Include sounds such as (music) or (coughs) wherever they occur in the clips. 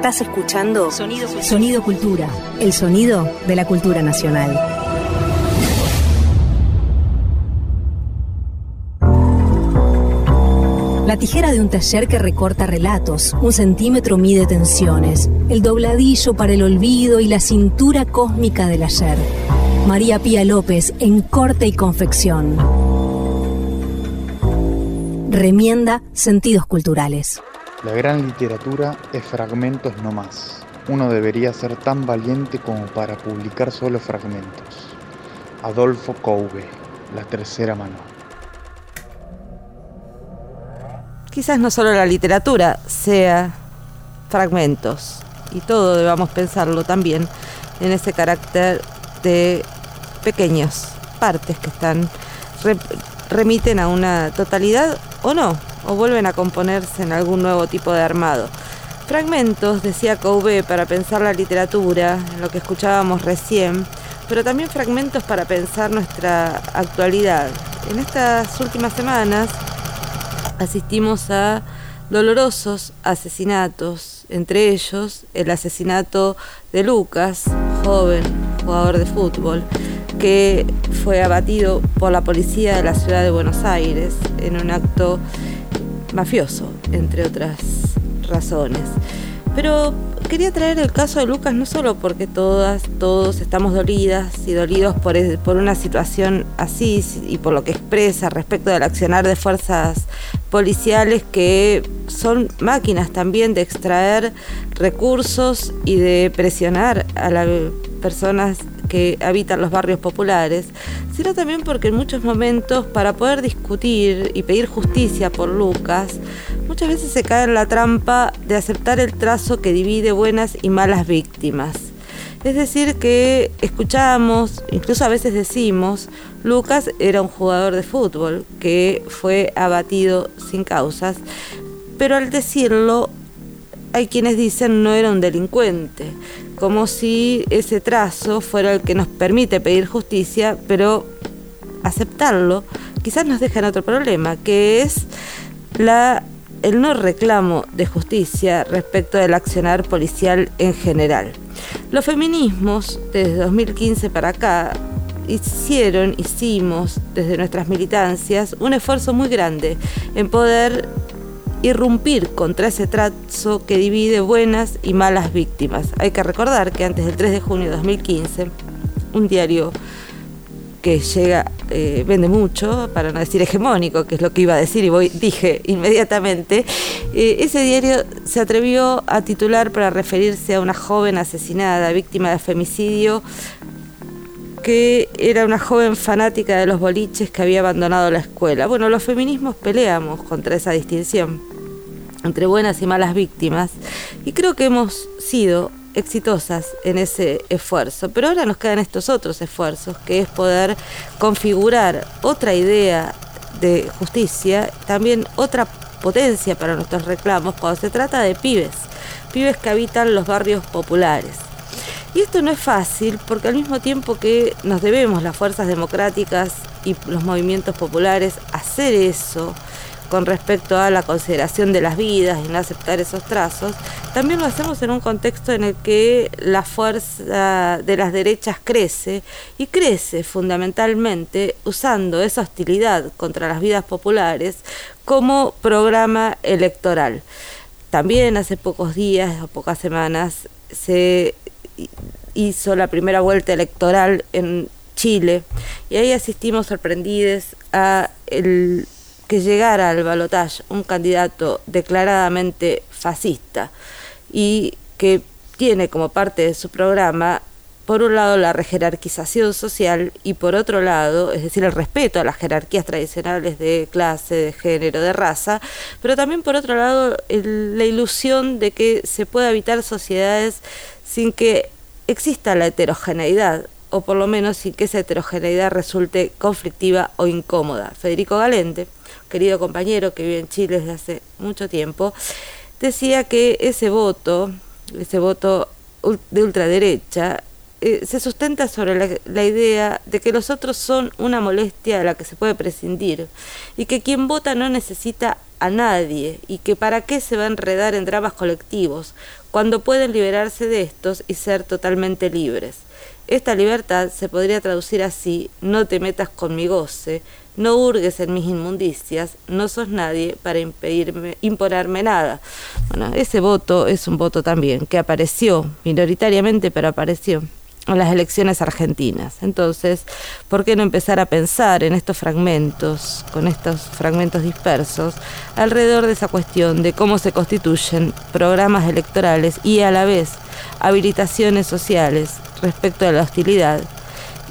Estás escuchando Sonido, Sonido Cultura, el sonido de la cultura nacional. La tijera de un taller que recorta relatos, un centímetro mide tensiones, el dobladillo para el olvido y la cintura cósmica del ayer. María Pía López en corte y confección. Remienda sentidos culturales. La gran literatura es fragmentos no más. Uno debería ser tan valiente como para publicar solo fragmentos. Adolfo Coube, La tercera mano. Quizás no solo la literatura sea fragmentos, y todo debamos pensarlo también en ese carácter de pequeños partes que están remiten a una totalidad o no, o vuelven a componerse en algún nuevo tipo de armado. Fragmentos, decía Couvé, para pensar la literatura, lo que escuchábamos recién, pero también fragmentos para pensar nuestra actualidad. En estas últimas semanas asistimos a dolorosos asesinatos, entre ellos el asesinato de Lucas, joven jugador de fútbol, que fue abatido por la policía de la ciudad de Buenos Aires en un acto mafioso, entre otras razones. Pero quería traer el caso de Lucas no solo porque todas, todos estamos dolidas y dolidos por, por una situación así y por lo que expresa respecto del accionar de fuerzas policiales que son máquinas también de extraer recursos y de presionar a las personas que habitan los barrios populares, sino también porque en muchos momentos para poder discutir y pedir justicia por Lucas, muchas veces se cae en la trampa de aceptar el trazo que divide buenas y malas víctimas. Es decir, que escuchamos, incluso a veces decimos, Lucas era un jugador de fútbol que fue abatido sin causas, pero al decirlo hay quienes dicen no era un delincuente, como si ese trazo fuera el que nos permite pedir justicia, pero aceptarlo quizás nos deja en otro problema, que es el no reclamo de justicia respecto del accionar policial en general. Los feminismos, desde 2015 para acá, hicieron, hicimos desde nuestras militancias un esfuerzo muy grande en poder irrumpir contra ese trazo que divide buenas y malas víctimas. Hay que recordar que antes del 3 de junio de 2015, un diario que llega, eh, vende mucho, para no decir hegemónico, que es lo que iba a decir y voy, dije inmediatamente, eh, ese diario se atrevió a titular para referirse a una joven asesinada, víctima de femicidio, que era una joven fanática de los boliches que había abandonado la escuela. Bueno, los feminismos peleamos contra esa distinción entre buenas y malas víctimas y creo que hemos sido exitosas en ese esfuerzo. Pero ahora nos quedan estos otros esfuerzos, que es poder configurar otra idea de justicia, también otra potencia para nuestros reclamos cuando se trata de pibes, pibes que habitan los barrios populares. Y esto no es fácil porque al mismo tiempo que nos debemos las fuerzas democráticas y los movimientos populares hacer eso con respecto a la consideración de las vidas y no aceptar esos trazos, también lo hacemos en un contexto en el que la fuerza de las derechas crece y crece fundamentalmente usando esa hostilidad contra las vidas populares como programa electoral. También hace pocos días o pocas semanas se hizo la primera vuelta electoral en Chile y ahí asistimos sorprendidos a el que llegara al balotaje un candidato declaradamente fascista y que tiene como parte de su programa por un lado la rejerarquización social y por otro lado, es decir, el respeto a las jerarquías tradicionales de clase, de género, de raza, pero también por otro lado la ilusión de que se puede habitar sociedades sin que exista la heterogeneidad, o por lo menos sin que esa heterogeneidad resulte conflictiva o incómoda. Federico Galente, querido compañero que vive en Chile desde hace mucho tiempo, decía que ese voto, ese voto de ultraderecha, eh, se sustenta sobre la, idea de que los otros son una molestia de la que se puede prescindir y que quien vota no necesita a nadie y que para qué se va a enredar en dramas colectivos cuando pueden liberarse de estos y ser totalmente libres. Esta libertad se podría traducir así, no te metas con mi goce, no hurgues en mis inmundicias, no sos nadie para impedirme, imponerme nada. Bueno, ese voto es un voto también que apareció, minoritariamente, pero apareció en las elecciones argentinas. Entonces, ¿por qué no empezar a pensar en estos fragmentos, con estos fragmentos dispersos, alrededor de esa cuestión de cómo se constituyen programas electorales y a la vez habilitaciones sociales respecto a la hostilidad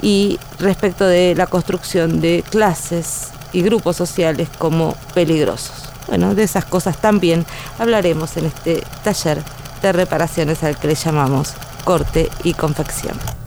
y respecto de la construcción de clases y grupos sociales como peligrosos. Bueno, de esas cosas también hablaremos en este taller de reparaciones al que le llamamos corte y confección.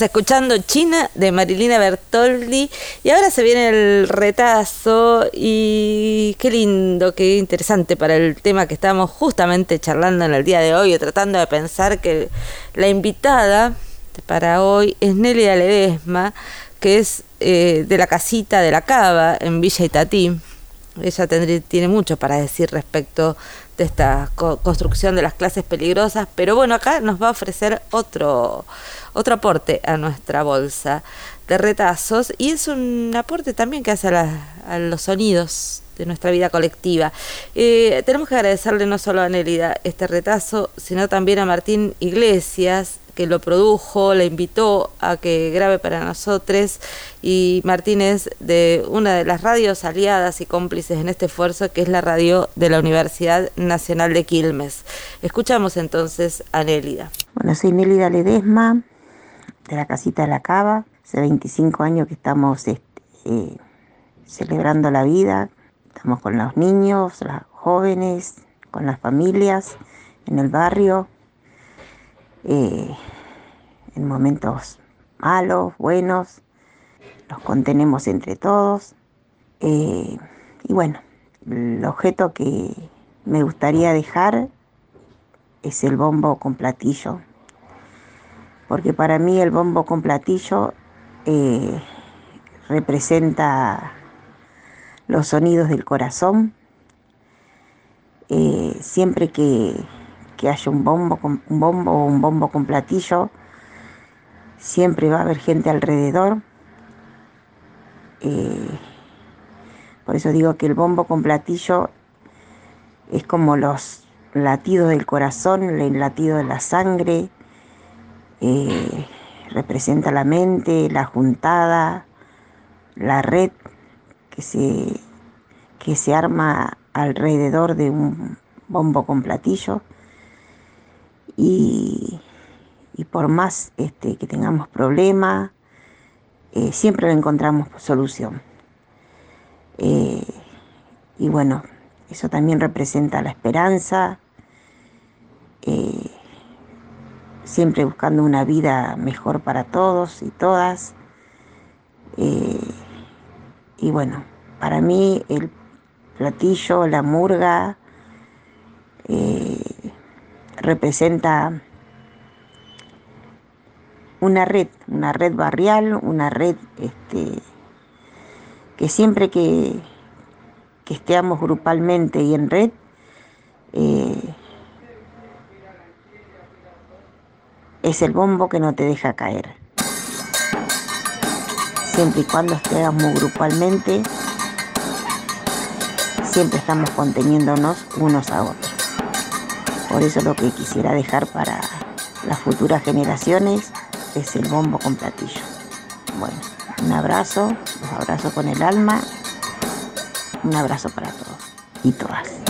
Estábamos escuchando China de Marilina Bertoldi. Y ahora se viene el retazo y qué lindo, qué interesante para el tema que estamos justamente charlando en el día de hoy, tratando de pensar que la invitada para hoy es Nelia Ledesma, que es eh, de la casita de la Cava en Villa Itatí. Ella tiene mucho para decir respecto de esta construcción de las clases peligrosas, pero bueno, acá nos va a ofrecer otro, otro aporte a nuestra bolsa de retazos y es un aporte también que hace a, los sonidos de nuestra vida colectiva. Eh, tenemos que agradecerle no solo a Nélida este retazo, sino también a Martín Iglesias, que lo produjo, le invitó a que grabe para nosotros y Martínez de una de las radios aliadas y cómplices en este esfuerzo que es la radio de la Universidad Nacional de Quilmes. Escuchamos entonces a Nélida. Bueno, soy Nélida Ledesma de la Casita de la Cava. Hace 25 años que estamos eh, celebrando la vida. Estamos con los niños, los jóvenes, con las familias en el barrio eh, en momentos malos, buenos, los contenemos entre todos. Eh, y bueno, el objeto que me gustaría dejar es el bombo con platillo, porque para mí el bombo con platillo eh, representa los sonidos del corazón. siempre que que haya un bombo, con, un bombo o un bombo con platillo, siempre va a haber gente alrededor. Eh, por eso digo que el bombo con platillo es como los latidos del corazón, el latido de la sangre, eh, representa la mente, la juntada, la red que se, que se arma alrededor de un bombo con platillo y, por más este, que tengamos problemas, eh, siempre le encontramos solución. Eh, y bueno, eso también representa la esperanza, eh, siempre buscando una vida mejor para todos y todas. y bueno, para mí el platillo, la murga, representa una red, una red barrial, una red este, que siempre que, estemos grupalmente y en red, eh, es el bombo que no te deja caer. Siempre y cuando estemos grupalmente, siempre estamos conteniéndonos unos a otros. Por eso lo que quisiera dejar para las futuras generaciones es el bombo con platillo. Bueno, un abrazo, los abrazo con el alma, un abrazo para todos y todas.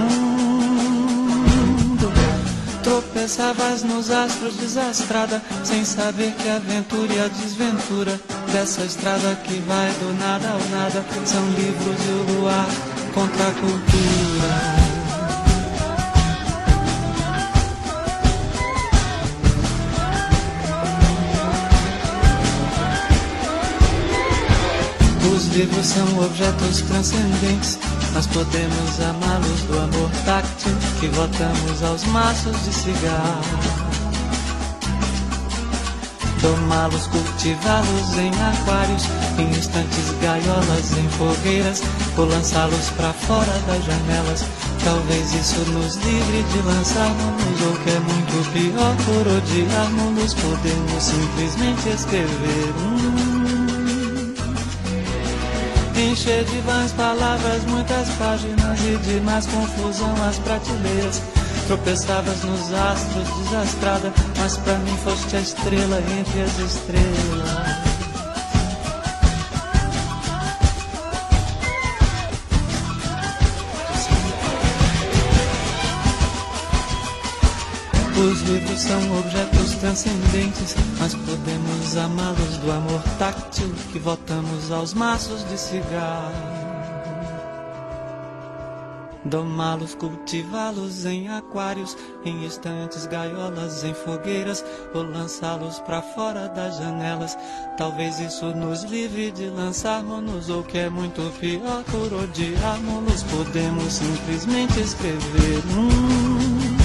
Tropeçavas nos astros desastrada, sem saber que a aventura e a desventura dessa estrada que vai do nada ao nada são livros e o luar contra a cultura. Os livros são objetos transcendentes nós podemos amá-los do amor táctil que votamos aos maços de cigarro. Domá-los, cultivá-los em aquários, em instantes gaiolas, em fogueiras, ou lançá-los para fora das janelas. Talvez isso nos livre de lançarmos, ou que é muito pior, por odiarmos, podemos simplesmente escrever um encher de vãs palavras, muitas páginas e de mais confusão as prateleiras. Tropeçavas nos astros desastrada, mas pra mim foste a estrela entre as estrelas. Os livros são objetos transcendentes, mas podemos amá-los do amor táctil que voltamos aos maços de cigarro domá-los, cultivá-los em aquários, em estantes, gaiolas, em fogueiras, ou lançá-los para fora das janelas. Talvez isso nos livre de lançarmos-nos, ou que é muito pior, por odiarmos-los, podemos simplesmente escrever. Hum.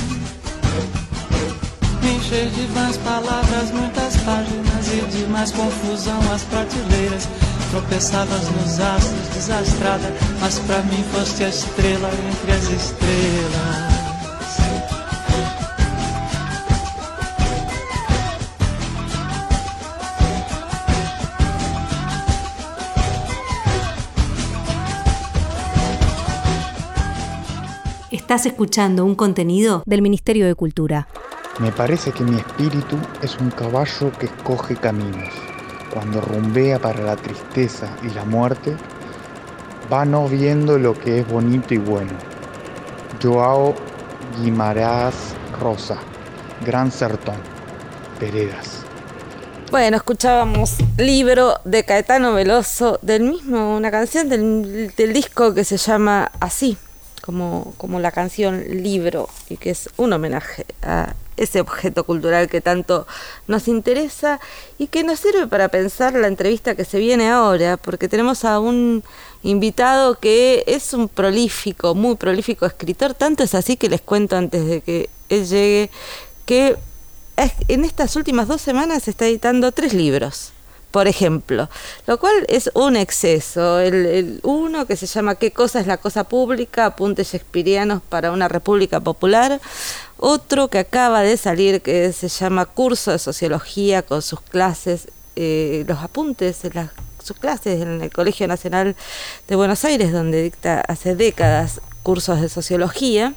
Encher de vãs palavras, muitas páginas de mais confusão as prateleiras tropeçavas nos astros, desastrada, mas para mim foste a estrela entre as estrelas. Estás escuchando un contenido del Ministerio de Cultura. Me parece que mi espíritu es un caballo que escoge caminos cuando rumbea para la tristeza y la muerte, va no viendo lo que es bonito y bueno. Joao Guimarães Rosa, Gran Sertón, Peredas. Bueno, escuchábamos libro de Caetano Veloso, del mismo, una canción del, del disco que se llama Así, como, como la canción libro, y que es un homenaje a ese objeto cultural que tanto nos interesa y que nos sirve para pensar la entrevista que se viene ahora, porque tenemos a un invitado que es un prolífico, muy prolífico escritor, tanto es así que les cuento antes de que él llegue, que en estas últimas dos semanas está editando tres libros por ejemplo, lo cual es un exceso. El, uno que se llama ¿Qué cosa es la cosa pública? Apuntes shakespearianos para una república popular. Otro que acaba de salir que se llama Curso de Sociología con sus clases, eh, los apuntes las, sus clases en el Colegio Nacional de Buenos Aires, donde dicta hace décadas cursos de sociología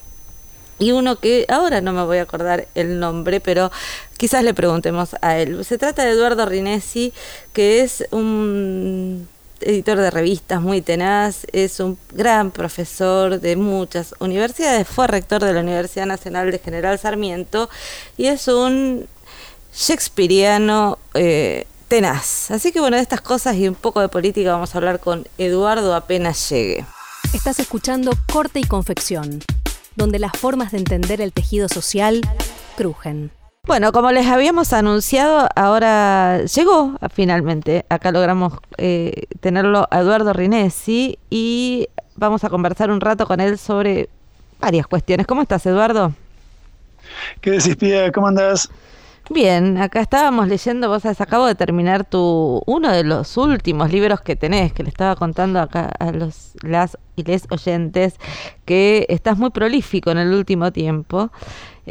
y uno que ahora no me voy a acordar el nombre, pero quizás le preguntemos a él. Se trata de Eduardo Rinesi, que es un editor de revistas muy tenaz, es un gran profesor de muchas universidades, fue rector de la Universidad Nacional de General Sarmiento y es un shakespeariano eh, tenaz. Así que bueno, de estas cosas y un poco de política vamos a hablar con Eduardo apenas llegue. Estás escuchando Corte y Confección donde las formas de entender el tejido social crujen. Bueno, como les habíamos anunciado, ahora llegó finalmente. Acá logramos eh, tenerlo a Eduardo Rinesi y vamos a conversar un rato con él sobre varias cuestiones. ¿Cómo estás, Eduardo? ¿Qué decís, Pia? ¿Cómo andás? Bien, acá estábamos leyendo, vos acabo de terminar tu uno de los últimos libros que tenés, que le estaba contando acá a los las y les oyentes que estás muy prolífico en el último tiempo.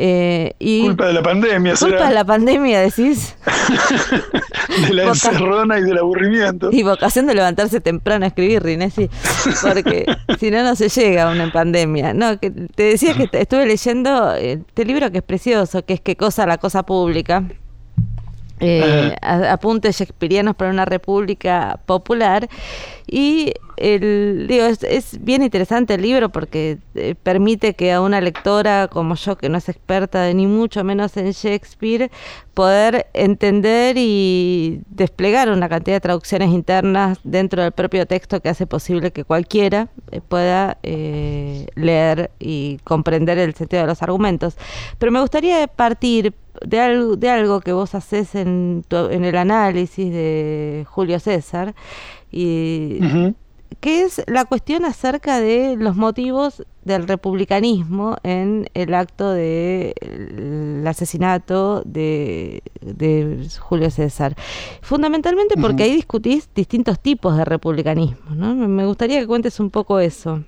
Eh, y culpa de la pandemia, Culpa de la pandemia, decís. (laughs) de la encerrona y del aburrimiento. Y vocación de levantarse temprano a escribir, Rinesi, porque (laughs) si no, no se llega a una pandemia. No, que te decía que estuve leyendo este libro que es precioso, que es Qué cosa la cosa pública eh, apuntes shakespearianos para una república popular. Y el, digo, es, bien interesante el libro porque eh, permite que a una lectora como yo, que no es experta ni mucho menos en Shakespeare, poder entender y desplegar una cantidad de traducciones internas dentro del propio texto que hace posible que cualquiera eh, pueda leer y comprender el sentido de los argumentos. Pero me gustaría partir de algo, de algo que vos haces en, en el análisis de Julio César, y que es la cuestión acerca de los motivos del republicanismo en el acto del de asesinato de, Julio César. Fundamentalmente porque ahí discutís distintos tipos de republicanismo. ¿no? Me gustaría que cuentes un poco eso.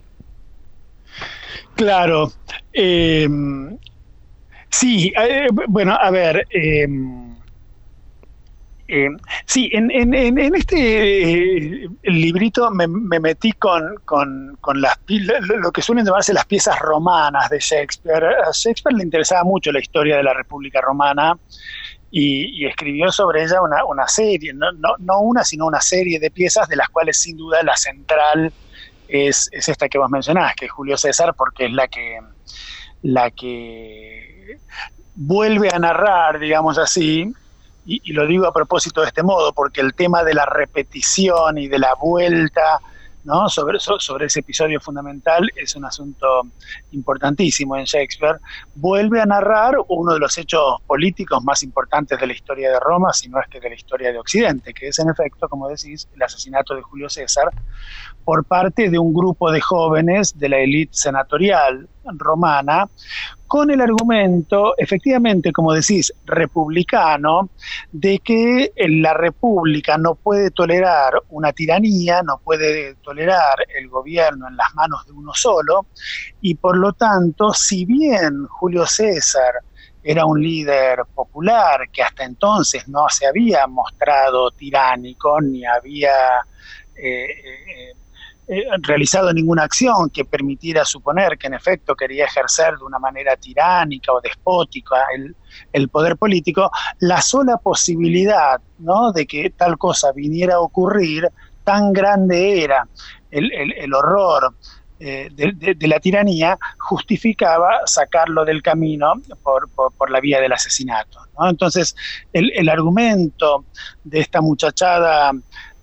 Claro. Eh, Sí, eh, bueno, a ver. Eh, eh, sí, en, en, en este librito me, metí con, con, con, las, lo que suelen llamarse las piezas romanas de Shakespeare. A Shakespeare le interesaba mucho la historia de la República Romana y, escribió sobre ella una, una serie, no, no, no, una, sino una serie de piezas de las cuales sin duda la central es, es esta que vos mencionás, que es Julio César, porque es la que la que vuelve a narrar, digamos así, y, lo digo a propósito de este modo, porque el tema de la repetición y de la vuelta ¿no? sobre, sobre ese episodio fundamental es un asunto importantísimo en Shakespeare, vuelve a narrar uno de los hechos políticos más importantes de la historia de Roma, si no es que de la historia de Occidente, que es en efecto, como decís, el asesinato de Julio César por parte de un grupo de jóvenes de la élite senatorial romana, con el argumento, efectivamente, como decís, republicano, de que la república no puede tolerar una tiranía, no puede tolerar el gobierno en las manos de uno solo, y por lo tanto, si bien Julio César era un líder popular que hasta entonces no se había mostrado tiránico ni había eh, eh, eh, realizado ninguna acción que permitiera suponer que en efecto quería ejercer de una manera tiránica o despótica el, poder político, la sola posibilidad ¿no? de que tal cosa viniera a ocurrir, tan grande era el, horror eh, de, la tiranía, justificaba sacarlo del camino por, la vía del asesinato. Entonces, el, el argumento de esta muchachada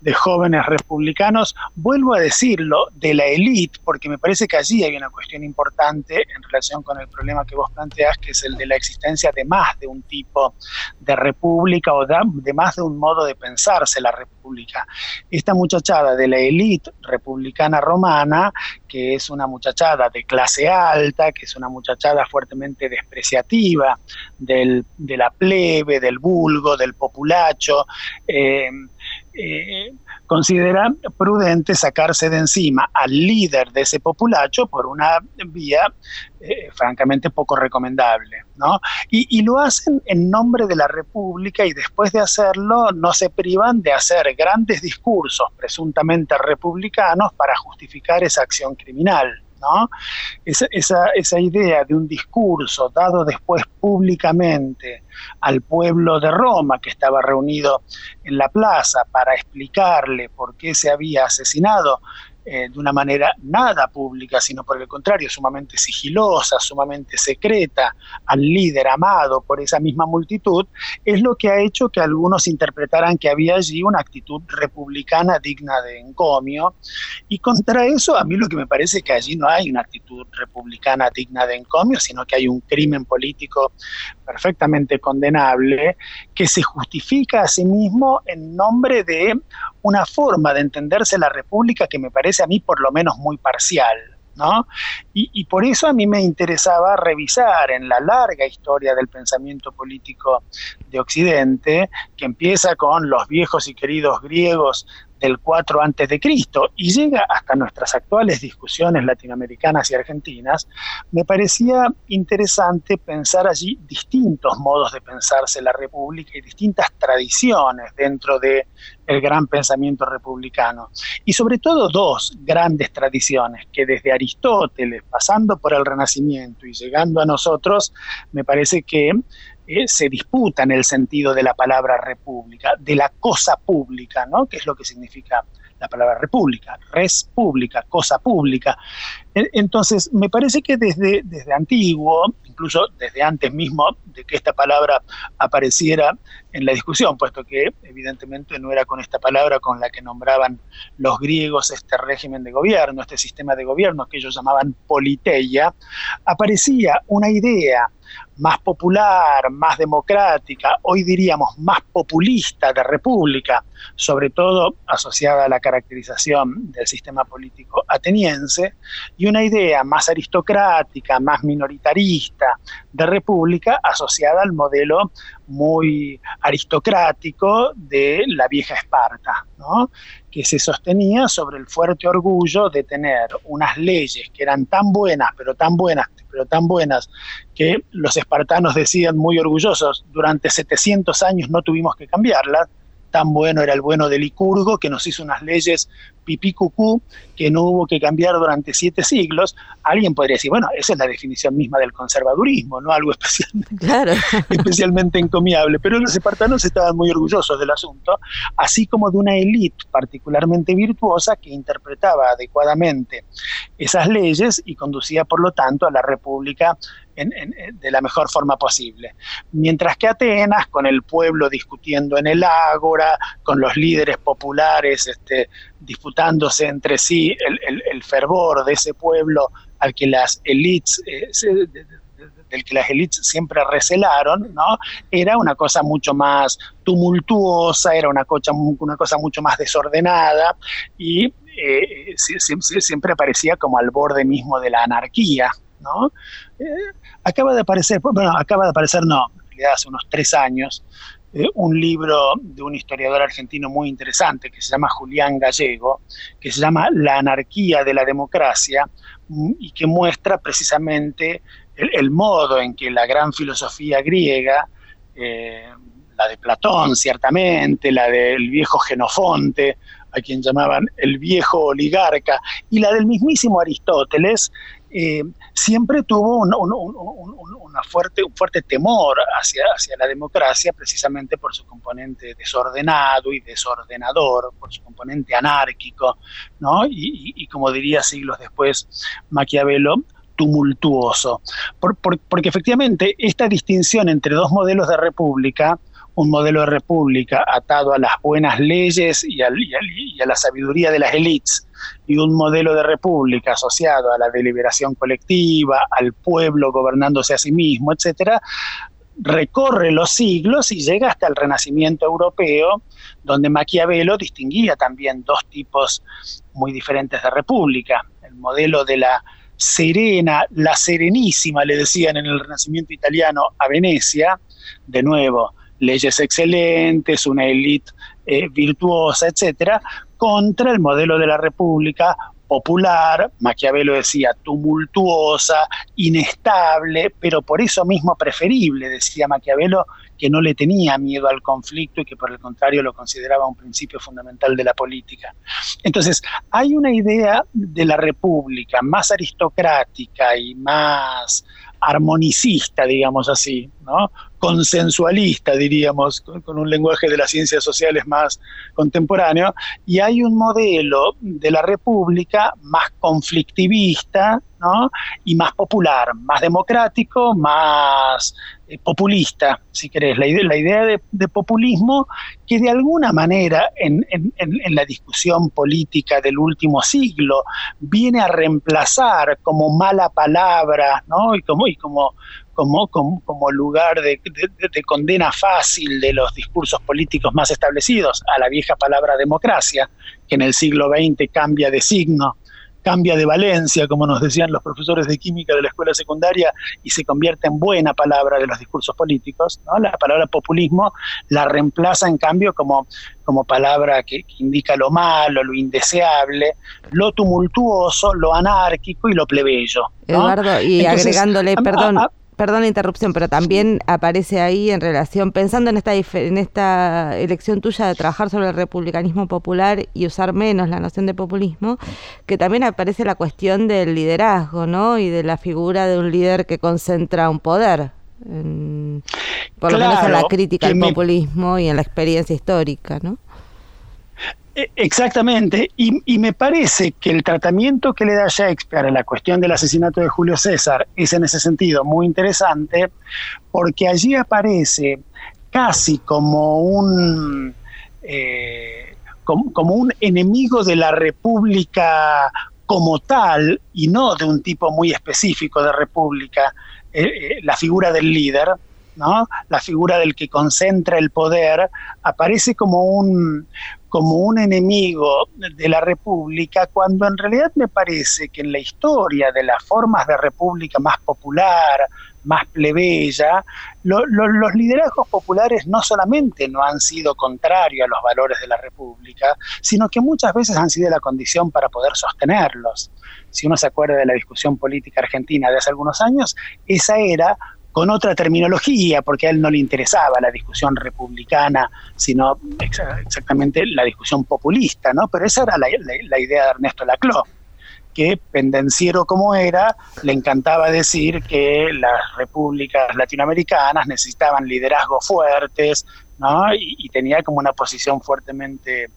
de jóvenes republicanos, vuelvo a decirlo, de la élite, porque me parece que allí hay una cuestión importante en relación con el problema que vos planteás, que es el de la existencia de más de un tipo de república o de, más de un modo de pensarse la república. Esta muchachada de la élite republicana romana, que es una muchachada de clase alta, que es una muchachada fuertemente despreciativa del, de la plebe, del vulgo, del populacho, eh, eh, considera prudente sacarse de encima al líder de ese populacho por una vía eh, francamente poco recomendable. ¿no? Y, lo hacen en nombre de la República y después de hacerlo no se privan de hacer grandes discursos presuntamente republicanos para justificar esa acción criminal. ¿No? Esa, esa, idea de un discurso dado después públicamente al pueblo de Roma que estaba reunido en la plaza para explicarle por qué se había asesinado eh, de una manera nada pública, sino por el contrario, sumamente sigilosa, sumamente secreta, al líder amado por esa misma multitud, es lo que ha hecho que algunos interpretaran que había allí una actitud republicana digna de encomio. Y contra eso, a mí lo que me parece es que allí no hay una actitud republicana digna de encomio, sino que hay un crimen político perfectamente condenable que se justifica a sí mismo en nombre de una forma de entenderse la República que me parece a mí por lo menos muy parcial. ¿No? Y, por eso a mí me interesaba revisar en la larga historia del pensamiento político de Occidente, que empieza con los viejos y queridos griegos del 4 antes de Cristo y llega hasta nuestras actuales discusiones latinoamericanas y argentinas, me parecía interesante pensar allí distintos modos de pensarse la república y distintas tradiciones dentro de el gran pensamiento republicano. Y sobre todo dos grandes tradiciones que desde Aristóteles, pasando por el Renacimiento y llegando a nosotros, me parece que eh, se disputa en el sentido de la palabra república, de la cosa pública, ¿no? que es lo que significa la palabra república, res pública, cosa pública. Entonces, me parece que desde, desde antiguo, incluso desde antes mismo de que esta palabra apareciera en la discusión, puesto que evidentemente no era con esta palabra con la que nombraban los griegos este régimen de gobierno, este sistema de gobierno que ellos llamaban politeia, aparecía una idea más popular, más democrática, hoy diríamos más populista de república, sobre todo asociada a la caracterización del sistema político ateniense, y una idea más aristocrática, más minoritarista de república, asociada al modelo muy aristocrático de la vieja Esparta, que se sostenía sobre el fuerte orgullo de tener unas leyes que eran tan buenas, pero tan buenas, pero tan buenas, que los espartanos decían muy orgullosos, durante 700 años no tuvimos que cambiarlas, tan bueno era el bueno de Licurgo, que nos hizo unas leyes pipí cucú que no hubo que cambiar durante siete siglos, alguien podría decir, bueno, esa es la definición misma del conservadurismo, no algo (laughs) (laughs) especialmente encomiable. Pero los espartanos estaban muy orgullosos del asunto, así como de una élite particularmente virtuosa que interpretaba adecuadamente esas leyes y conducía, por lo tanto, a la república de la mejor forma posible. Mientras que Atenas, con el pueblo discutiendo en el ágora, con los líderes populares este, disputándose entre sí el, fervor de ese pueblo al que las élites eh, del que las élites siempre recelaron, ¿no? Era una cosa mucho más tumultuosa, era una cosa, mucho más desordenada y eh, siempre aparecía como al borde mismo de la anarquía, ¿no? Eh, acaba de aparecer, bueno, acaba de aparecer, no, en realidad hace unos tres años, eh, un libro de un historiador argentino muy interesante que se llama Julián Gallego, que se llama La anarquía de la democracia mm, y que muestra precisamente el, modo en que la gran filosofía griega, eh, la de Platón ciertamente, la del viejo Genofonte, a quien llamaban el viejo oligarca, y la del mismísimo Aristóteles, eh, siempre tuvo un, una fuerte, un fuerte temor hacia, hacia la democracia precisamente por su componente desordenado y desordenador, por su componente anárquico, ¿no? y como diría siglos después Maquiavelo, tumultuoso. porque efectivamente esta distinción entre dos modelos de república, un modelo de república atado a las buenas leyes y, a la sabiduría de las élites, y un modelo de república asociado a la deliberación colectiva, al pueblo gobernándose a sí mismo, etcétera, recorre los siglos y llega hasta el Renacimiento europeo, donde Maquiavelo distinguía también dos tipos muy diferentes de república, el modelo de la serena, la serenísima, le decían en el Renacimiento italiano a Venecia, de nuevo, leyes excelentes, una élite eh, virtuosa, etcétera, contra el modelo de la República popular, Maquiavelo decía tumultuosa, inestable, pero por eso mismo preferible, decía Maquiavelo, que no le tenía miedo al conflicto y que por el contrario lo consideraba un principio fundamental de la política. Entonces, hay una idea de la república más aristocrática y más armonicista, digamos así, ¿no? consensualista, diríamos, con, un lenguaje de las ciencias sociales más contemporáneo, y hay un modelo de la república más conflictivista ¿no? y más popular, más democrático, más eh, populista, si querés. La idea, la idea de, populismo que de alguna manera en, la discusión política del último siglo viene a reemplazar como mala palabra ¿no? y como, y como como, como, lugar de, condena fácil de los discursos políticos más establecidos a la vieja palabra democracia, que en el siglo XX cambia de signo, cambia de valencia, como nos decían los profesores de química de la escuela secundaria, y se convierte en buena palabra de los discursos políticos. ¿no? La palabra populismo la reemplaza en cambio como, como palabra que, indica lo malo, lo indeseable, lo tumultuoso, lo anárquico y lo plebeyo. Eduardo, y agregándole, perdón, perdón la interrupción, pero también aparece ahí en relación, pensando en esta, en esta elección tuya de trabajar sobre el republicanismo popular y usar menos la noción de populismo, que también aparece la cuestión del liderazgo, ¿no? Y de la figura de un líder que concentra un poder. por lo menos en la crítica al populismo y en la experiencia histórica, ¿no? E, exactamente, y, me parece que el tratamiento que le da Shakespeare a la cuestión del asesinato de Julio César es en ese sentido muy interesante, porque allí aparece casi como un, eh, como, un enemigo de la República como tal, y no de un tipo muy específico de República, eh, eh, la figura del líder, ¿no? la figura del que concentra el poder, aparece como un, como un enemigo de la República, cuando en realidad me parece que en la historia de las formas de República más popular, más plebeya, los liderazgos populares no solamente no han sido contrarios a los valores de la República, sino que muchas veces han sido la condición para poder sostenerlos. Si uno se acuerda de la discusión política argentina de hace algunos años, esa era con otra terminología, porque a él no le interesaba la discusión republicana, sino exactamente la discusión populista, ¿no? Pero esa era la, idea de Ernesto Laclau, que pendenciero como era, le encantaba decir que las repúblicas latinoamericanas necesitaban liderazgos fuertes, ¿no? Y, tenía como una posición fuertemente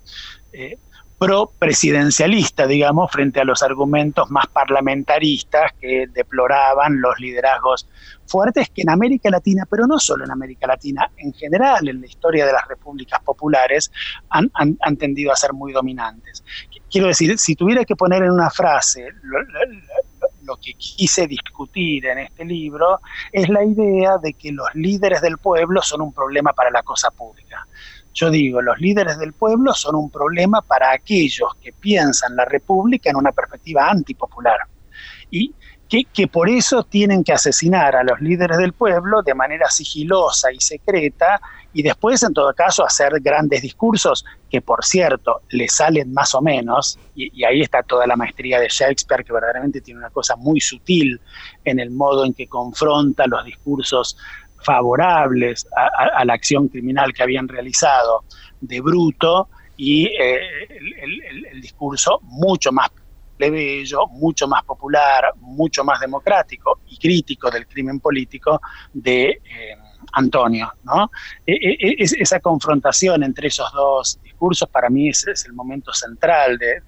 eh, pro-presidencialista, digamos, frente a los argumentos más parlamentaristas que deploraban los liderazgos fuertes que en América Latina, pero no solo en América Latina, en general en la historia de las repúblicas populares, han, tendido a ser muy dominantes. Quiero decir, si tuviera que poner en una frase lo que quise discutir en este libro, es la idea de que los líderes del pueblo son un problema para la cosa pública. Yo digo, los líderes del pueblo son un problema para aquellos que piensan la república en una perspectiva antipopular. Y que, por eso tienen que asesinar a los líderes del pueblo de manera sigilosa y secreta y después, en todo caso, hacer grandes discursos que, por cierto, le salen más o menos, y, ahí está toda la maestría de Shakespeare, que verdaderamente tiene una cosa muy sutil en el modo en que confronta los discursos favorables a, la acción criminal que habían realizado de Bruto y eh, el, discurso mucho más plebeyo, mucho más popular, mucho más democrático y crítico del crimen político de eh, Antonio. ¿no? E, e, e, esa confrontación entre esos dos discursos para mí es, el momento central de,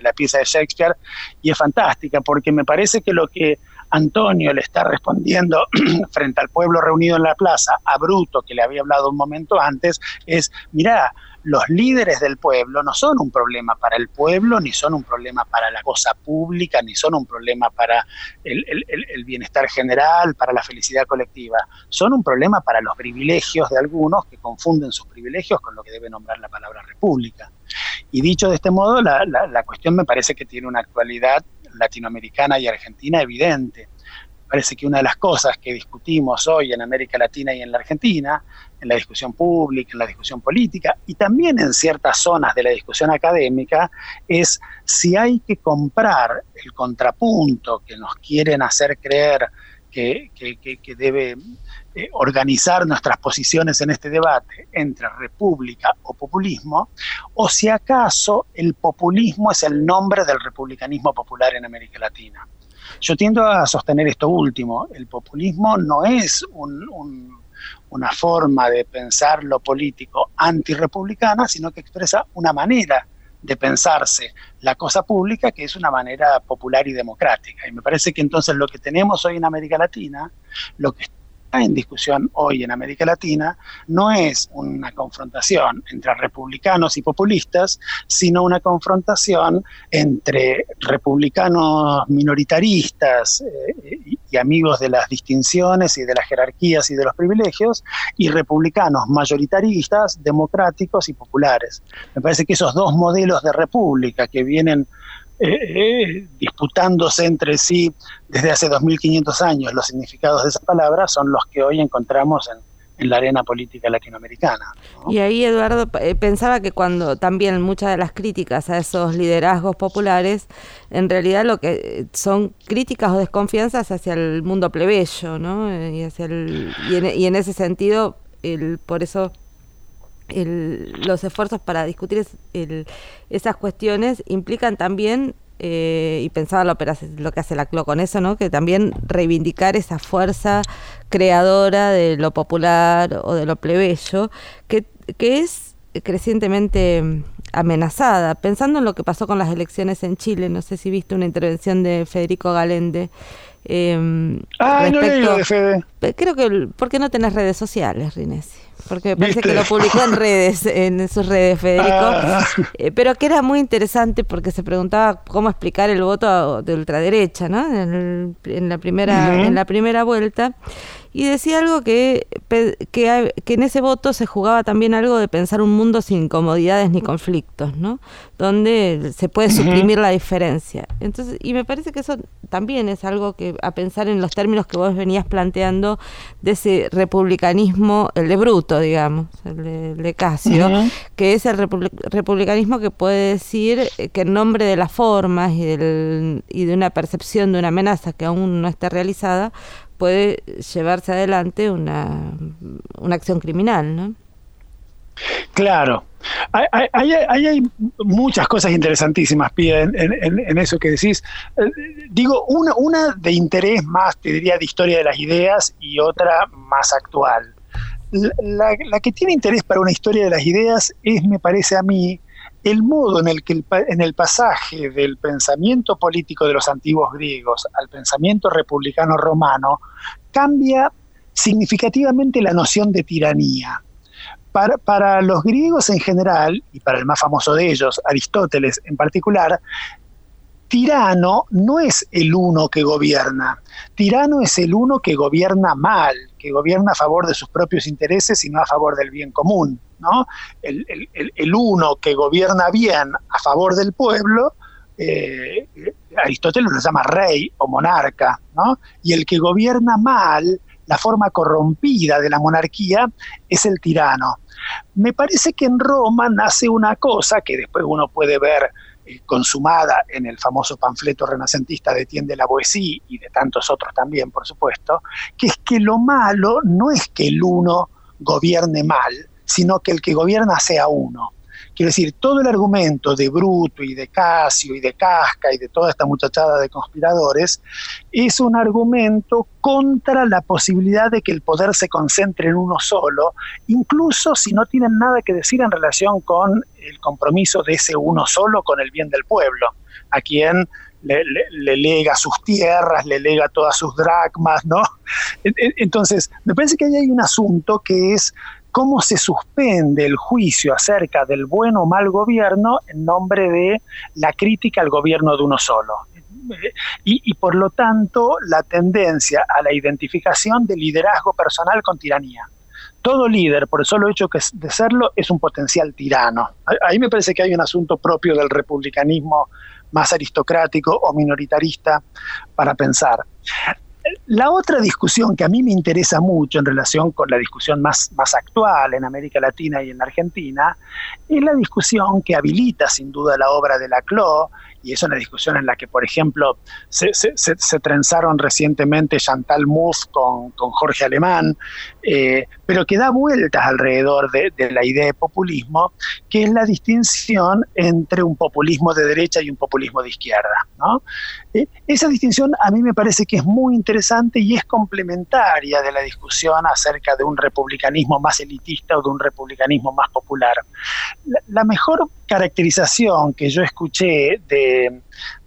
la pieza de Shakespeare y es fantástica porque me parece que lo que Antonio le está respondiendo (clears throat) frente al pueblo reunido en la plaza a Bruto, que le había hablado un momento antes, es, mira, los líderes del pueblo no son un problema para el pueblo, ni son un problema para la cosa pública, ni son un problema para el, bienestar general, para la felicidad colectiva. Son un problema para los privilegios de algunos que confunden sus privilegios con lo que debe nombrar la palabra república. Y dicho de este modo, la, la cuestión me parece que tiene una actualidad latinoamericana y argentina evidente. Parece que una de las cosas que discutimos hoy en América Latina y en la Argentina, en la discusión pública, en la discusión política y también en ciertas zonas de la discusión académica, es si hay que comprar el contrapunto que nos quieren hacer creer que, debe eh, organizar nuestras posiciones en este debate entre república o populismo, o si acaso el populismo es el nombre del republicanismo popular en América Latina. Yo tiendo a sostener esto último. El populismo no es una forma de pensar lo político antirepublicana, sino que expresa una manera de pensarse la cosa pública que es una manera popular y democrática. Y me parece que entonces lo que tenemos hoy en América Latina, lo que en discusión hoy en América Latina no es una confrontación entre republicanos y populistas, sino una confrontación entre republicanos minoritaristas eh, y amigos de las distinciones y de las jerarquías y de los privilegios, y republicanos mayoritaristas, democráticos y populares. Me parece que esos dos modelos de república que vienen eh, (laughs) disputándose entre sí desde hace 2.500 años los significados de esas palabras son los que hoy encontramos en, la arena política latinoamericana. Y ahí Eduardo eh, pensaba que cuando también muchas de las críticas a esos liderazgos populares, en realidad lo que eh, son críticas o desconfianzas hacia el mundo plebeyo, ¿no? Y, hacia el, y, en, ese sentido, el, por eso los esfuerzos para discutir esas cuestiones implican también, eh, y pensaba lo, lo que hace la CLO con eso, ¿no? que también reivindicar esa fuerza creadora de lo popular o de lo plebeyo, que, que es crecientemente amenazada. Pensando en lo que pasó con las elecciones en Chile, no sé si viste una intervención de Federico Galende. Eh, ah, no de Fede. Creo que, ¿por qué no tenés redes sociales, Rinesi? porque me parece que lo publicó en redes, (laughs) en sus redes, Federico, ah. eh, pero que era muy interesante porque se preguntaba cómo explicar el voto de ultraderecha, ¿no? En, la primera, en la primera vuelta y decía algo que, que, en ese voto se jugaba también algo de pensar un mundo sin comodidades ni conflictos, ¿no? Donde se puede suprimir la diferencia. Entonces, y me parece que eso también es algo que a pensar en los términos que vos venías planteando de ese republicanismo, el de Bruto, digamos, el de, Casio, que es el republicanismo que puede decir que en nombre de las formas y, del, y de una percepción de una amenaza que aún no está realizada, puede llevarse adelante una, una acción criminal, ¿no? Claro. Hay, hay, muchas cosas interesantísimas, Pia, en, eso que decís. Eh, digo, una, una de interés más, te diría, de historia de las ideas y otra más actual. La, la, que tiene interés para una historia de las ideas es, me parece a mí, el modo en el que en el pasaje del pensamiento político de los antiguos griegos al pensamiento republicano romano cambia significativamente la noción de tiranía. Para, para, los griegos en general, y para el más famoso de ellos, Aristóteles en particular, tirano no es el uno que gobierna, tirano es el uno que gobierna mal, que gobierna a favor de sus propios intereses y no a favor del bien común. ¿no? El, uno que gobierna bien a favor del pueblo, eh, Aristóteles lo llama rey o monarca, ¿no? y el que gobierna mal, la forma corrompida de la monarquía, es el tirano. Me parece que en Roma nace una cosa que después uno puede ver eh, consumada en el famoso panfleto renacentista de Tiende la y de tantos otros también, por supuesto, que es que lo malo no es que el uno gobierne mal, sino que el que gobierna sea uno. Quiero decir, todo el argumento de Bruto y de Casio y de Casca y de toda esta muchachada de conspiradores es un argumento contra la posibilidad de que el poder se concentre en uno solo, incluso si no tienen nada que decir en relación con el compromiso de ese uno solo con el bien del pueblo, a quien le, lega sus tierras, le lega todas sus dracmas, ¿no? Entonces, me parece que ahí hay un asunto que es cómo se suspende el juicio acerca del buen o mal gobierno en nombre de la crítica al gobierno de uno solo. Y, por lo tanto la tendencia a la identificación de liderazgo personal con tiranía. Todo líder, por el solo hecho de serlo, es un potencial tirano. Ahí me parece que hay un asunto propio del republicanismo más aristocrático o minoritarista para pensar. La otra discusión que a mí me interesa mucho en relación con la discusión más, más actual en América Latina y en Argentina es la discusión que habilita sin duda la obra de Laclau y es una discusión en la que, por ejemplo, se, trenzaron recientemente Chantal Mouffe con, Jorge Alemán, eh, pero que da vueltas alrededor de, la idea de populismo, que es la distinción entre un populismo de derecha y un populismo de izquierda. Eh, esa distinción a mí me parece que es muy interesante y es complementaria de la discusión acerca de un republicanismo más elitista o de un republicanismo más popular. la mejor caracterización que yo escuché de,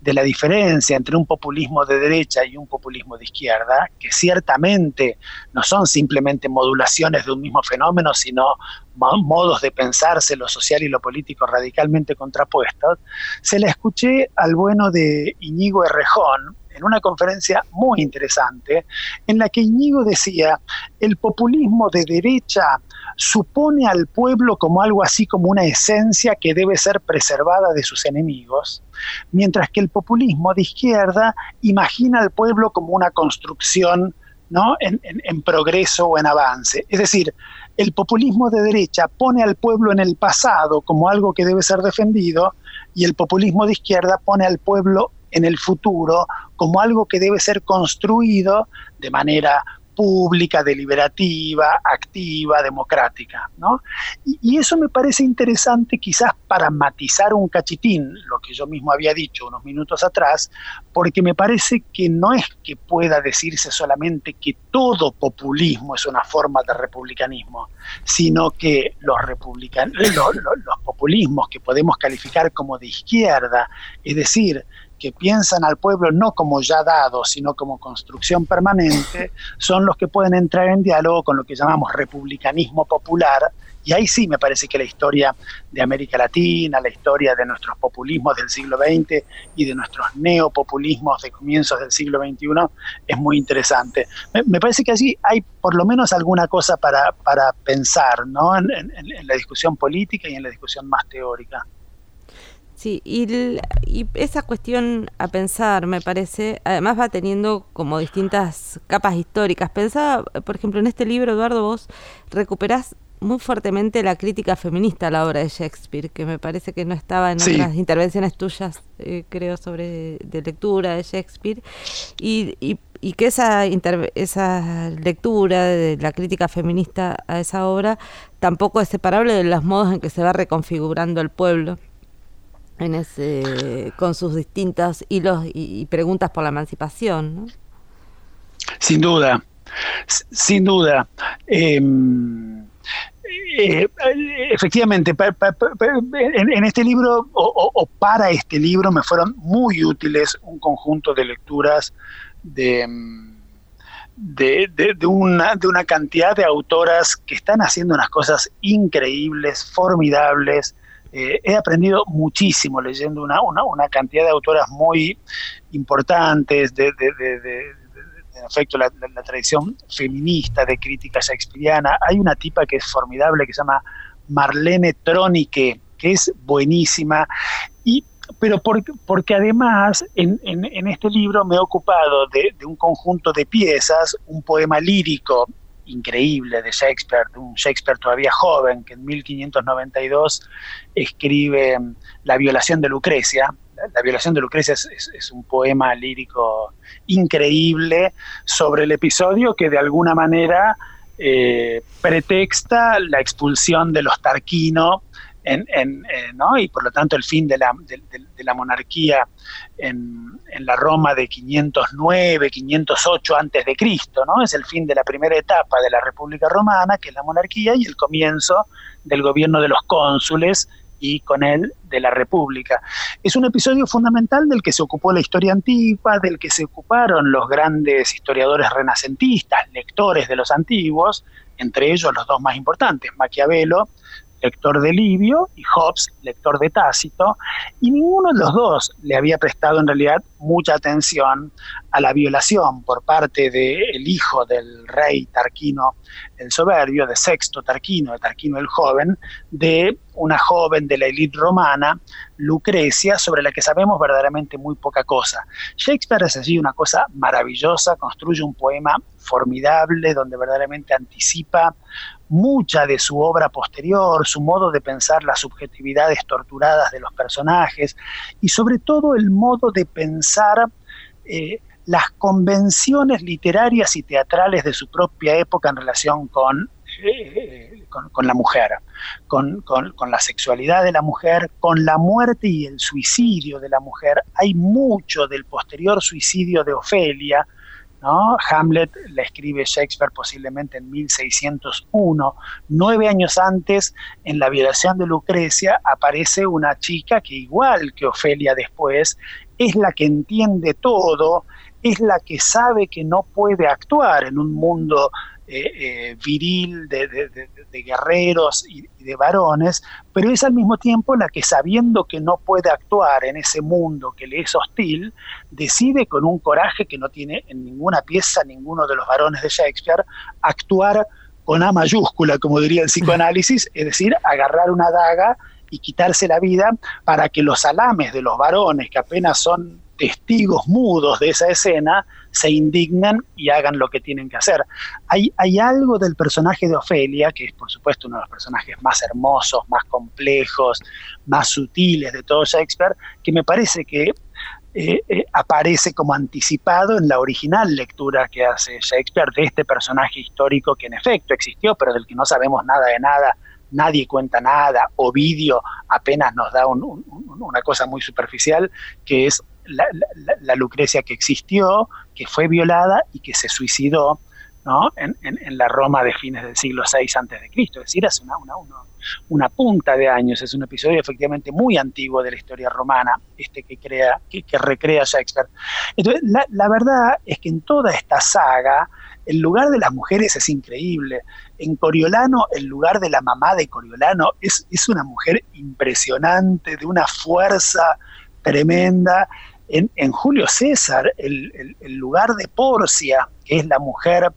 la diferencia entre un populismo de derecha y un populismo de izquierda, que ciertamente no son simplemente modulaciones de un mismo fenómeno, sino modos de pensarse lo social y lo político radicalmente contrapuestos, se la escuché al bueno de Iñigo Errejón, en una conferencia muy interesante en la que Iñigo decía, el populismo de derecha supone al pueblo como algo así como una esencia que debe ser preservada de sus enemigos, mientras que el populismo de izquierda imagina al pueblo como una construcción ¿no? en, en progreso o en avance. Es decir, el populismo de derecha pone al pueblo en el pasado como algo que debe ser defendido y el populismo de izquierda pone al pueblo en el futuro como algo que debe ser construido de manera pública, deliberativa, activa, democrática. ¿no? Y, eso me parece interesante quizás para matizar un cachitín, lo que yo mismo había dicho unos minutos atrás, porque me parece que no es que pueda decirse solamente que todo populismo es una forma de republicanismo, sino que los, republican los populismos que podemos calificar como de izquierda, es decir, que piensan al pueblo no como ya dado, sino como construcción permanente, son los que pueden entrar en diálogo con lo que llamamos republicanismo popular. Y ahí sí me parece que la historia de América Latina, la historia de nuestros populismos del siglo XX y de nuestros neopopulismos de comienzos del siglo XXI es muy interesante. Me, parece que allí hay por lo menos alguna cosa para, para pensar ¿no? en la discusión política y en la discusión más teórica. Sí, y, esa cuestión a pensar, me parece, además va teniendo como distintas capas históricas. Pensaba, por ejemplo, en este libro, Eduardo, vos recuperás muy fuertemente la crítica feminista a la obra de Shakespeare, que me parece que no estaba en otras intervenciones tuyas, eh, creo, sobre de lectura de Shakespeare, y, y, y que esa, esa lectura de la crítica feminista a esa obra tampoco es separable de los modos en que se va reconfigurando el pueblo con sus distintos hilos y, preguntas por la emancipación. Sin duda, sin duda. Em, eh, efectivamente, en, este libro o, para este libro me fueron muy útiles un conjunto de lecturas de, de, una, de una cantidad de autoras que están haciendo unas cosas increíbles, formidables. Eh, he aprendido muchísimo leyendo una, una, cantidad de autoras muy importantes, de, en efecto la, tradición feminista de crítica shakespeariana. Hay una tipa que es formidable que se llama Marlene Tronike, que es buenísima, y, pero porque, porque además en, este libro me he ocupado de, un conjunto de piezas, un poema lírico increíble de Shakespeare, de un Shakespeare todavía joven, que en 1592 escribe La violación de Lucrecia, la violación de Lucrecia es, un poema lírico increíble sobre el episodio que de alguna manera eh, pretexta la expulsión de los Tarquino eh, y por lo tanto el fin de la, la monarquía en, la Roma de 509, 508 antes de Cristo, ¿no? Es el fin de la primera etapa de la República Romana, que es la monarquía, y el comienzo del gobierno de los cónsules y con él de la República. Es un episodio fundamental del que se ocupó la historia antigua, del que se ocuparon los grandes historiadores renacentistas, lectores de los antiguos, entre ellos los dos más importantes, Maquiavelo lector de Livio, y Hobbes, lector de Tácito, y ninguno de los dos le había prestado en realidad mucha atención a la violación por parte del hijo del rey Tarquino el Soberbio, de Sexto Tarquino, de Tarquino el Joven, de una joven de la élite romana, Lucrecia, sobre la que sabemos verdaderamente muy poca cosa. Shakespeare es allí una cosa maravillosa, construye un poema formidable donde verdaderamente anticipa mucha de su obra posterior, su modo de pensar las subjetividades torturadas de los personajes y sobre todo el modo de pensar eh, las convenciones literarias y teatrales de su propia época en relación con, con, la mujer, con, con, la sexualidad de la mujer, con la muerte y el suicidio de la mujer. Hay mucho del posterior suicidio de Ofelia, Hamlet la escribe Shakespeare posiblemente en 1601. Nueve años antes, en la violación de Lucrecia, aparece una chica que igual que Ofelia después, es la que entiende todo, es la que sabe que no puede actuar en un mundo eh, eh, viril de, guerreros y, de varones, pero es al mismo tiempo la que sabiendo que no puede actuar en ese mundo que le es hostil, decide con un coraje que no tiene en ninguna pieza ninguno de los varones de Shakespeare, actuar con A mayúscula, como diría el psicoanálisis, es decir, agarrar una daga y quitarse la vida para que los alames de los varones, que apenas son testigos mudos de esa escena, se indignan y hagan lo que tienen que hacer. Hay, hay algo del personaje de Ofelia, que es por supuesto uno de los personajes más hermosos, más complejos, más sutiles de todo Shakespeare, que me parece que eh, eh, aparece como anticipado en la original lectura que hace Shakespeare de este personaje histórico que en efecto existió, pero del que no sabemos nada de nada, nadie cuenta nada, Ovidio apenas nos da una cosa muy superficial, que es la, Lucrecia que existió, que fue violada y que se suicidó ¿no? en, la Roma de fines del siglo VI Cristo, es decir, hace una, una, punta de años, es un episodio efectivamente muy antiguo de la historia romana, este que crea, que, recrea Shakespeare. Entonces, la, verdad es que en toda esta saga, el lugar de las mujeres es increíble. En Coriolano, el lugar de la mamá de Coriolano es, es una mujer impresionante, de una fuerza tremenda en, Julio César, el, lugar de Porcia, que es la mujer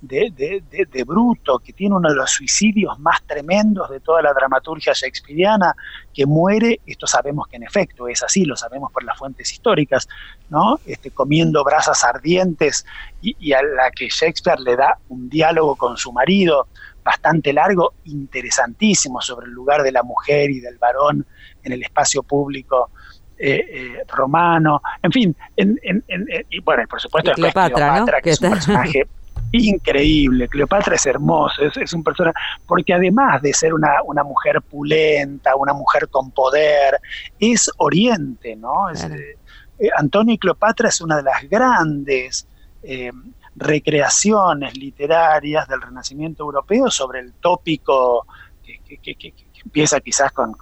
de, Bruto, que tiene uno de los suicidios más tremendos de toda la dramaturgia shakespeariana, que muere, esto sabemos que en efecto es así, lo sabemos por las fuentes históricas, ¿no? Este, comiendo brasas ardientes y, y a la que Shakespeare le da un diálogo con su marido bastante largo, interesantísimo sobre el lugar de la mujer y del varón en el espacio público eh, eh, romano, en fin, y bueno, por supuesto Cleopatra, que es un personaje increíble, Cleopatra es hermoso, es, un personaje, porque además de ser una, una, mujer pulenta, una mujer con poder, es oriente, ¿no? Eh, Antonio y Cleopatra es una de las grandes recreaciones literarias del Renacimiento europeo sobre el tópico que, empieza quizás con,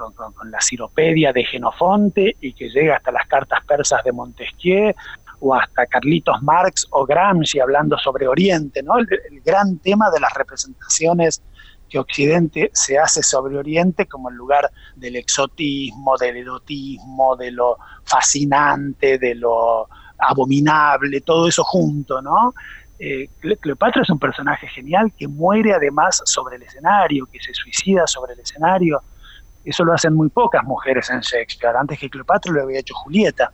la ciropedia de Genofonte y que llega hasta las cartas persas de Montesquieu o hasta Carlitos Marx o Gramsci hablando sobre Oriente, ¿no? el, gran tema de las representaciones que Occidente se hace sobre Oriente como el lugar del exotismo, del erotismo, de lo fascinante, de lo abominable, todo eso junto, ¿no? Eh, Cleopatra es un personaje genial que muere además sobre el escenario, que se suicida sobre el escenario. Eso lo hacen muy pocas mujeres en Shakespeare. Antes que Cleopatra lo había hecho Julieta,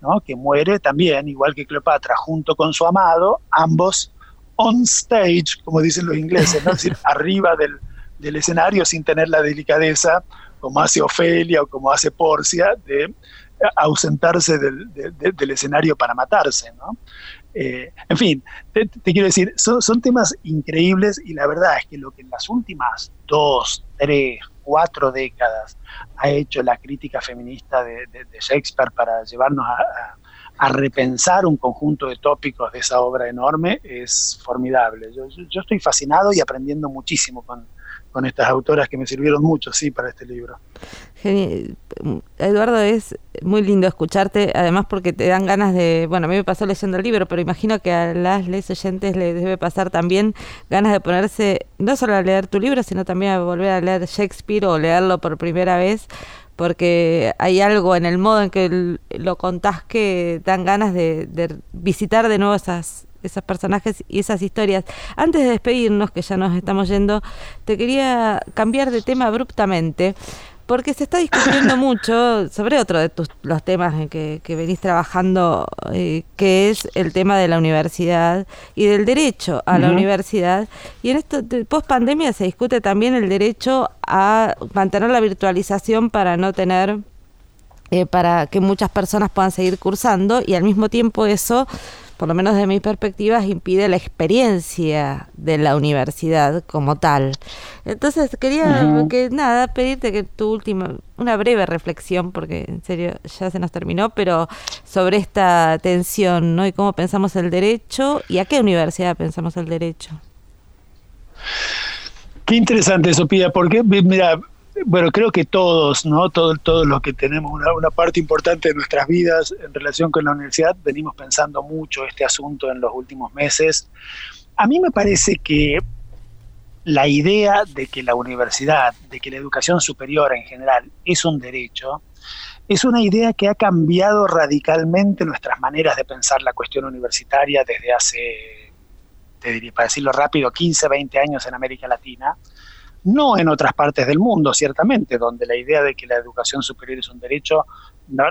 ¿no? que muere también, igual que Cleopatra, junto con su amado, ambos on stage, como dicen los ingleses, ¿no? es decir, (laughs) arriba del, escenario sin tener la delicadeza, como hace Ofelia o como hace Porcia, de ausentarse del, escenario para matarse. ¿no? Eh, en fin, te, quiero decir, son, temas increíbles y la verdad es que lo que en las últimas dos, tres, cuatro décadas ha hecho la crítica feminista de, Shakespeare para llevarnos a a repensar un conjunto de tópicos de esa obra enorme es formidable. Yo, estoy fascinado y aprendiendo muchísimo con, estas autoras que me sirvieron mucho, sí, para este libro. Eduardo, es muy lindo escucharte, además porque te dan ganas de, bueno, a mí me pasó leyendo el libro, pero imagino que a las les oyentes les debe pasar también ganas de ponerse, no solo a leer tu libro, sino también a volver a leer Shakespeare o leerlo por primera vez, porque hay algo en el modo en que lo contás que dan ganas de, visitar de nuevo esas, esos personajes y esas historias. Antes de despedirnos, que ya nos estamos yendo, te quería cambiar de tema abruptamente porque se está discutiendo (coughs) mucho sobre otro de tus, los temas en que, venís trabajando, eh, que es el tema de la universidad y del derecho a la universidad. Y en esto, post pandemia, se discute también el derecho a mantener la virtualización para no tener eh, para que muchas personas puedan seguir cursando y al mismo tiempo eso por lo menos de mi perspectiva, impide la experiencia de la universidad como tal. Entonces quería que nada pedirte que tu última, una breve reflexión, porque en serio ya se nos terminó, pero sobre esta tensión, ¿no? Y cómo pensamos el derecho y a qué universidad pensamos el derecho. Qué interesante, Sofía, porque mira, bueno, creo que todos, ¿no? Todos, todos los que tenemos una, parte importante de nuestras vidas en relación con la universidad, venimos pensando mucho este asunto en los últimos meses. A mí me parece que la idea de que la universidad, de que la educación superior en general es un derecho, es una idea que ha cambiado radicalmente nuestras maneras de pensar la cuestión universitaria desde hace, te diría, para decirlo rápido, 15, 20 años en América Latina no en otras partes del mundo, ciertamente, donde la idea de que la educación superior es un derecho no,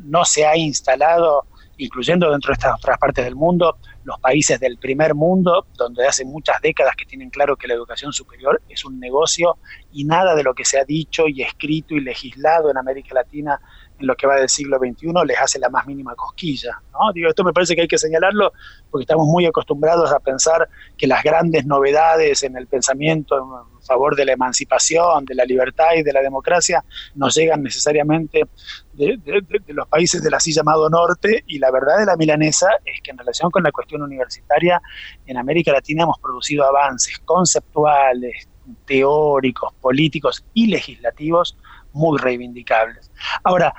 no, se ha instalado, incluyendo dentro de estas otras partes del mundo, los países del primer mundo, donde hace muchas décadas que tienen claro que la educación superior es un negocio y nada de lo que se ha dicho y escrito y legislado en América Latina en lo que va del siglo XXI les hace la más mínima cosquilla. ¿no? Digo, esto me parece que hay que señalarlo porque estamos muy acostumbrados a pensar que las grandes novedades en el pensamiento en favor de la emancipación, de la libertad y de la democracia nos llegan necesariamente de, los países del así llamado norte y la verdad de la milanesa es que en relación con la cuestión universitaria en América Latina hemos producido avances conceptuales, teóricos, políticos y legislativos muy reivindicables. Ahora,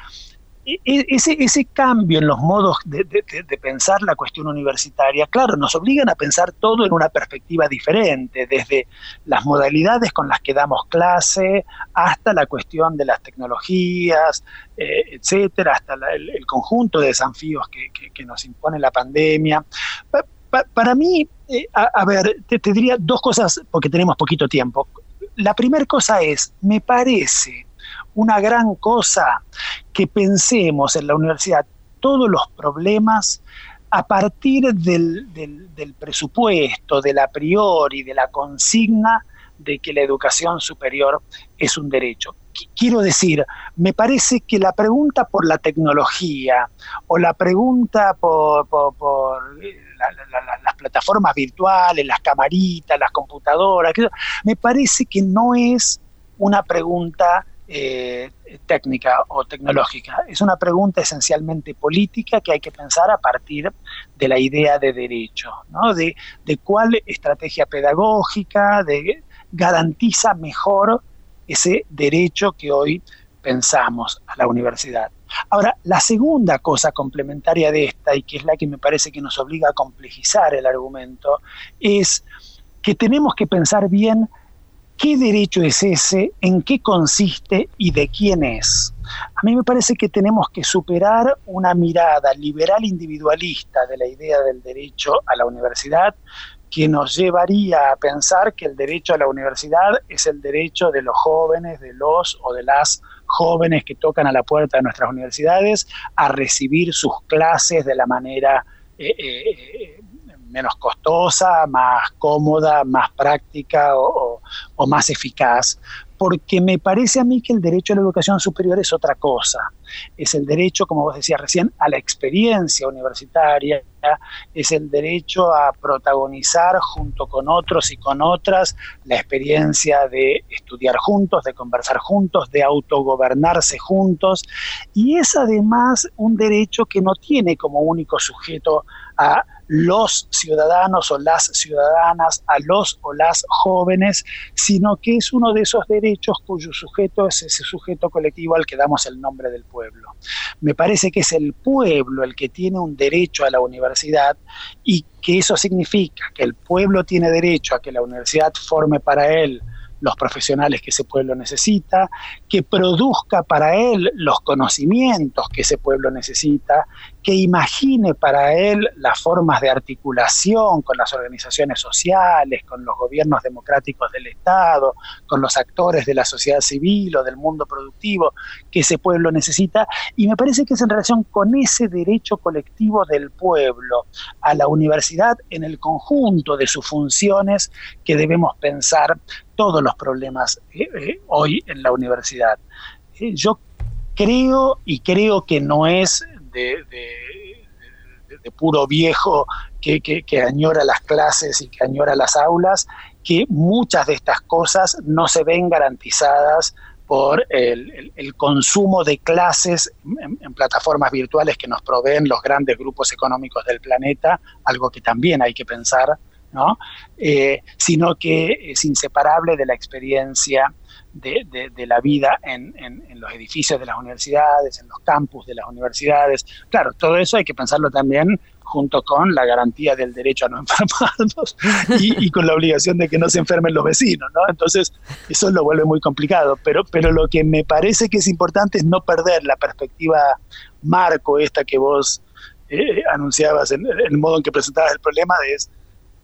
ese, ese cambio en los modos de, pensar la cuestión universitaria, claro, nos obligan a pensar todo en una perspectiva diferente, desde las modalidades con las que damos clase hasta la cuestión de las tecnologías, eh, etcétera, hasta el, conjunto de desafíos que, nos impone la pandemia. para mí, eh, a, ver, te, te diría dos cosas porque tenemos poquito tiempo. La primera cosa es, me parece una gran cosa que pensemos en la universidad todos los problemas a partir del, presupuesto, del a priori, de la consigna de que la educación superior es un derecho. Quiero decir, me parece que la pregunta por la tecnología o la pregunta por, las plataformas virtuales, las camaritas, las computadoras, me parece que no es una pregunta eh, técnica o tecnológica, es una pregunta esencialmente política que hay que pensar a partir de la idea de derecho, ¿no? de, de cuál estrategia pedagógica de, garantiza mejor ese derecho que hoy pensamos a la universidad. Ahora, la segunda cosa complementaria de esta, y que es la que me parece que nos obliga a complejizar el argumento, es que tenemos que pensar bien qué derecho es ese, en qué consiste y de quién es. A mí me parece que tenemos que superar una mirada liberal individualista de la idea del derecho a la universidad que nos llevaría a pensar que el derecho a la universidad es el derecho de los jóvenes, de los o de las jóvenes que tocan a la puerta de nuestras universidades a recibir sus clases de la manera eh, eh, eh, menos costosa, más cómoda, más práctica o, más eficaz, porque me parece a mí que el derecho a la educación superior es otra cosa. Es el derecho, como vos decías recién, a la experiencia universitaria, es el derecho a protagonizar junto con otros y con otras la experiencia de estudiar juntos, de conversar juntos, de autogobernarse juntos, y es además un derecho que no tiene como único sujeto a los ciudadanos o las ciudadanas, a los o las jóvenes, sino que es uno de esos derechos cuyo sujeto es ese sujeto colectivo al que damos el nombre del pueblo. Me parece que es el pueblo el que tiene un derecho a la universidad y que eso significa que el pueblo tiene derecho a que la universidad forme para él los profesionales que ese pueblo necesita, que produzca para él los conocimientos que ese pueblo necesita, que imagine para él las formas de articulación con las organizaciones sociales, con los gobiernos democráticos del Estado, con los actores de la sociedad civil o del mundo productivo que ese pueblo necesita. Y me parece que es en relación con ese derecho colectivo del pueblo a la universidad en el conjunto de sus funciones que debemos pensar todos los problemas eh, eh, hoy en la universidad. Eh, yo creo y creo que no es de, puro viejo que, añora las clases y que añora las aulas, que muchas de estas cosas no se ven garantizadas por el, consumo de clases en, plataformas virtuales que nos proveen los grandes grupos económicos del planeta, algo que también hay que pensar, ¿no? Eh, sino que es inseparable de la experiencia de, la vida en, los edificios de las universidades, en los campus de las universidades. Claro, todo eso hay que pensarlo también junto con la garantía del derecho a no (laughs) enfermarnos y, con la obligación de que no se enfermen los vecinos, ¿no? Entonces, eso lo vuelve muy complicado. Pero, lo que me parece que es importante es no perder la perspectiva marco esta que vos eh, anunciabas en, el modo en que presentabas el problema, es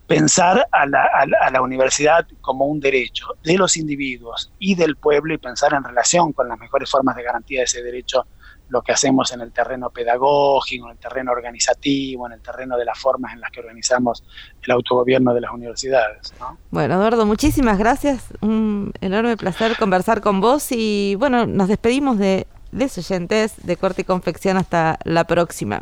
pensar a la, universidad como un derecho de los individuos y del pueblo y pensar en relación con las mejores formas de garantía de ese derecho lo que hacemos en el terreno pedagógico, en el terreno organizativo, en el terreno de las formas en las que organizamos el autogobierno de las universidades. Bueno, Eduardo, muchísimas gracias. Un enorme placer conversar con vos y bueno, nos despedimos de Les Oyentes de Corte y Confección hasta la próxima